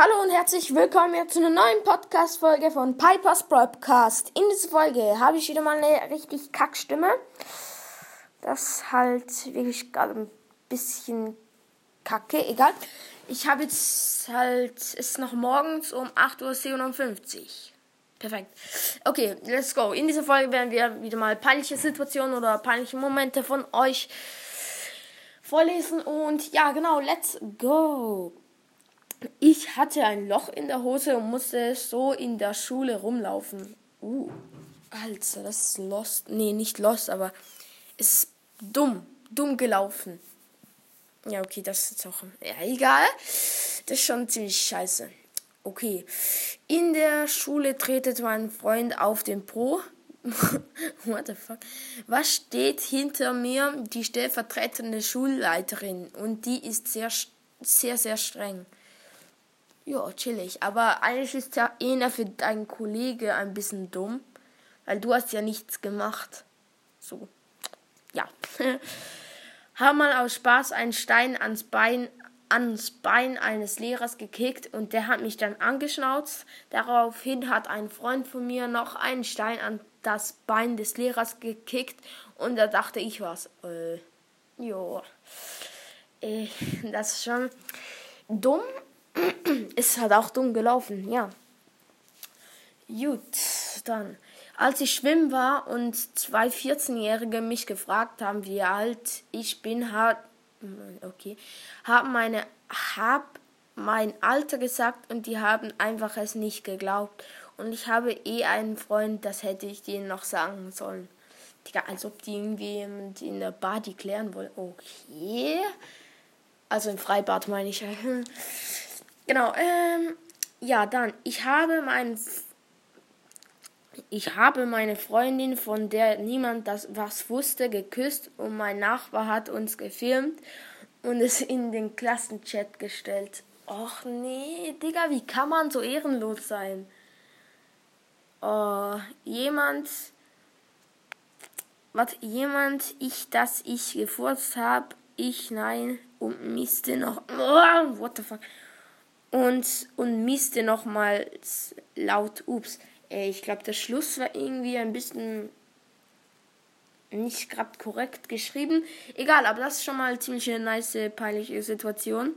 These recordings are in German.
Hallo und herzlich willkommen zu einer neuen Podcast-Folge von Pipers Broadcast. In dieser Folge habe ich wieder mal eine richtig Kackstimme. Das halt wirklich gerade ein bisschen kacke, egal. Ich habe jetzt halt, es ist noch morgens um 8.57 Uhr. Perfekt. Okay, let's go. In dieser Folge werden wir wieder mal peinliche Situationen oder peinliche Momente von euch vorlesen. Und ja, genau, let's go. Ich hatte ein Loch in der Hose und musste so in der Schule rumlaufen. Uh, Alter, das ist lost. Nee, nicht lost, aber es ist dumm. Dumm gelaufen. Ja, okay, das ist auch. Ja, egal. Das ist schon ziemlich scheiße. Okay. In der Schule tretet mein Freund auf den Po. What the fuck? Was steht hinter mir? Die stellvertretende Schulleiterin. Und die ist sehr, sehr, sehr streng. Ja, chillig. Aber eigentlich ist ja einer für deinen Kollege ein bisschen dumm. Weil du hast ja nichts gemacht. So. Ja. Hab mal aus Spaß einen Stein ans Bein, ans Bein eines Lehrers gekickt und der hat mich dann angeschnauzt. Daraufhin hat ein Freund von mir noch einen Stein an das Bein des Lehrers gekickt und da dachte ich was. Äh, jo. Äh, das ist schon dumm, ist halt auch dumm gelaufen, ja. Gut, dann. Als ich schwimmen war und zwei 14-Jährige mich gefragt haben, wie alt ich bin, hat, okay, haben meine, hab mein Alter gesagt und die haben einfach es nicht geglaubt. Und ich habe eh einen Freund, das hätte ich denen noch sagen sollen. Digga, als ob die irgendwie in der Party klären wollen. Okay. Also im Freibad meine ich. Genau, ähm, ja, dann, ich habe mein, ich habe meine Freundin, von der niemand das was wusste, geküsst und mein Nachbar hat uns gefilmt und es in den Klassenchat gestellt. Och nee, Digga, wie kann man so ehrenlos sein? Oh, jemand, was, jemand, ich, dass ich gefurzt habe, ich, nein, und misste noch, oh, what the fuck, und, und misste nochmals laut. Ups. Ich glaube, der Schluss war irgendwie ein bisschen nicht gerade korrekt geschrieben. Egal, aber das ist schon mal ziemlich eine nice, peinliche Situation.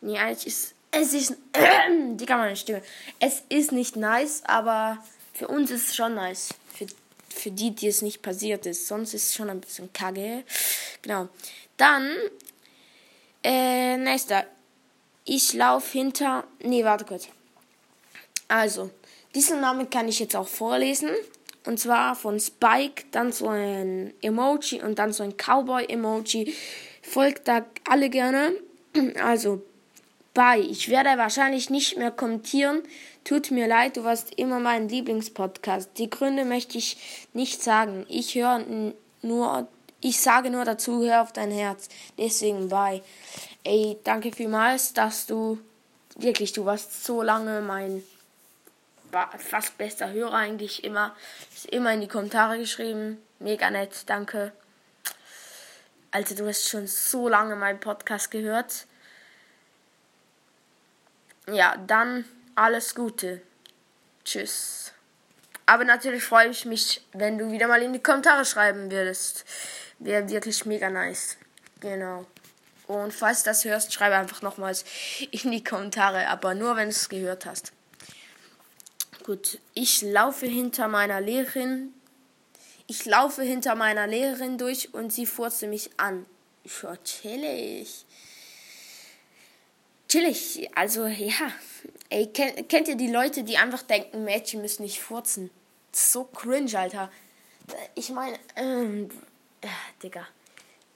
Nee, eigentlich ist es ist äh, Digga, meine Stimme. Es ist nicht nice, aber für uns ist es schon nice. Für, für die, die es nicht passiert ist. Sonst ist es schon ein bisschen kacke. Genau. Dann, äh, nächster. Ich laufe hinter. Nee, warte kurz. Also, diesen Namen kann ich jetzt auch vorlesen. Und zwar von Spike, dann so ein Emoji und dann so ein Cowboy-Emoji. Folgt da alle gerne. Also, bye. Ich werde wahrscheinlich nicht mehr kommentieren. Tut mir leid, du warst immer mein Lieblingspodcast. Die Gründe möchte ich nicht sagen. Ich höre nur, ich sage nur dazu, hör auf dein Herz. Deswegen bye. Ey, danke vielmals, dass du wirklich, du warst so lange mein fast bester Hörer eigentlich immer. Ist immer in die Kommentare geschrieben. Mega nett, danke. Also du hast schon so lange meinen Podcast gehört. Ja, dann alles Gute. Tschüss. Aber natürlich freue ich mich, wenn du wieder mal in die Kommentare schreiben würdest. Wäre wirklich mega nice. Genau. Und falls du das hörst, schreibe einfach nochmals in die Kommentare, aber nur wenn du es gehört hast. Gut, ich laufe hinter meiner Lehrerin. Ich laufe hinter meiner Lehrerin durch und sie furze mich an. Ja, chillig. Chillig, also ja. Ey, kennt ihr die Leute, die einfach denken, Mädchen müssen nicht furzen? So cringe, Alter. Ich meine, ähm, äh, Digga,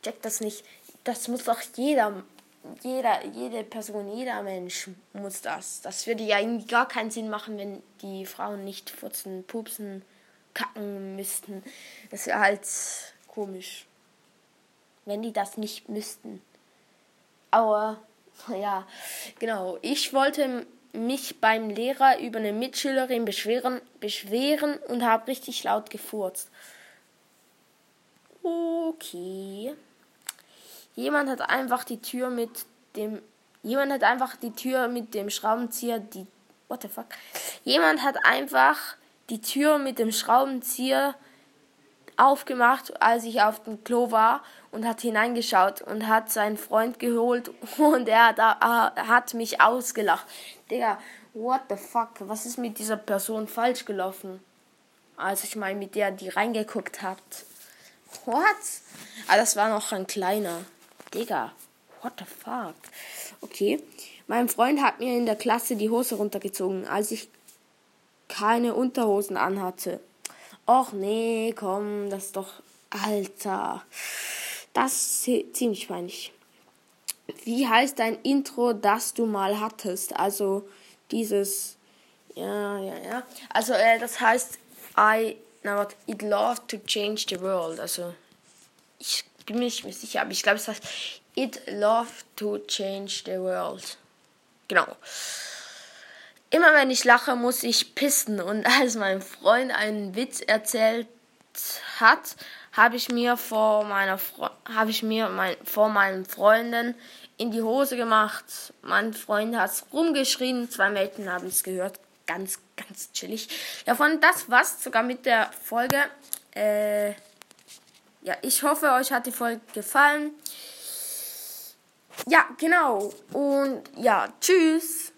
check das nicht das muss doch jeder, jeder, jede Person, jeder Mensch muss das. Das würde ja gar keinen Sinn machen, wenn die Frauen nicht furzen, pupsen, kacken müssten. Das wäre halt komisch. Wenn die das nicht müssten. Aber, ja, genau. Ich wollte mich beim Lehrer über eine Mitschülerin beschweren, beschweren und habe richtig laut gefurzt. Okay. Jemand hat einfach die Tür mit dem Jemand hat einfach die Tür mit dem Schraubenzieher, die. What the fuck? Jemand hat einfach die Tür mit dem Schraubenzieher aufgemacht, als ich auf dem Klo war und hat hineingeschaut und hat seinen Freund geholt und er hat, äh, hat mich ausgelacht. Digga, what the fuck? Was ist mit dieser Person falsch gelaufen? Also ich meine, mit der die reingeguckt hat. What? Ah, das war noch ein kleiner. Digga, what the fuck? Okay. Mein Freund hat mir in der Klasse die Hose runtergezogen, als ich keine Unterhosen anhatte. Och nee, komm, das ist doch. Alter. Das ist ziemlich peinlich. Wie heißt dein Intro, das du mal hattest? Also dieses. Ja, ja, ja. Also, äh, das heißt I. Na, what? It love to change the world. Also, ich bin mir nicht mehr sicher, aber ich glaube, es heißt It love to change the world. Genau. Immer wenn ich lache, muss ich pissen. Und als mein Freund einen Witz erzählt hat, habe ich mir vor meiner habe ich mir mein, vor meinen Freunden in die Hose gemacht. Mein Freund hat rumgeschrien, zwei Mädchen haben es gehört. Ganz, ganz chillig. Ja, von das war's sogar mit der Folge. Äh, ja, ich hoffe, euch hat die Folge gefallen. Ja, genau. Und ja, tschüss.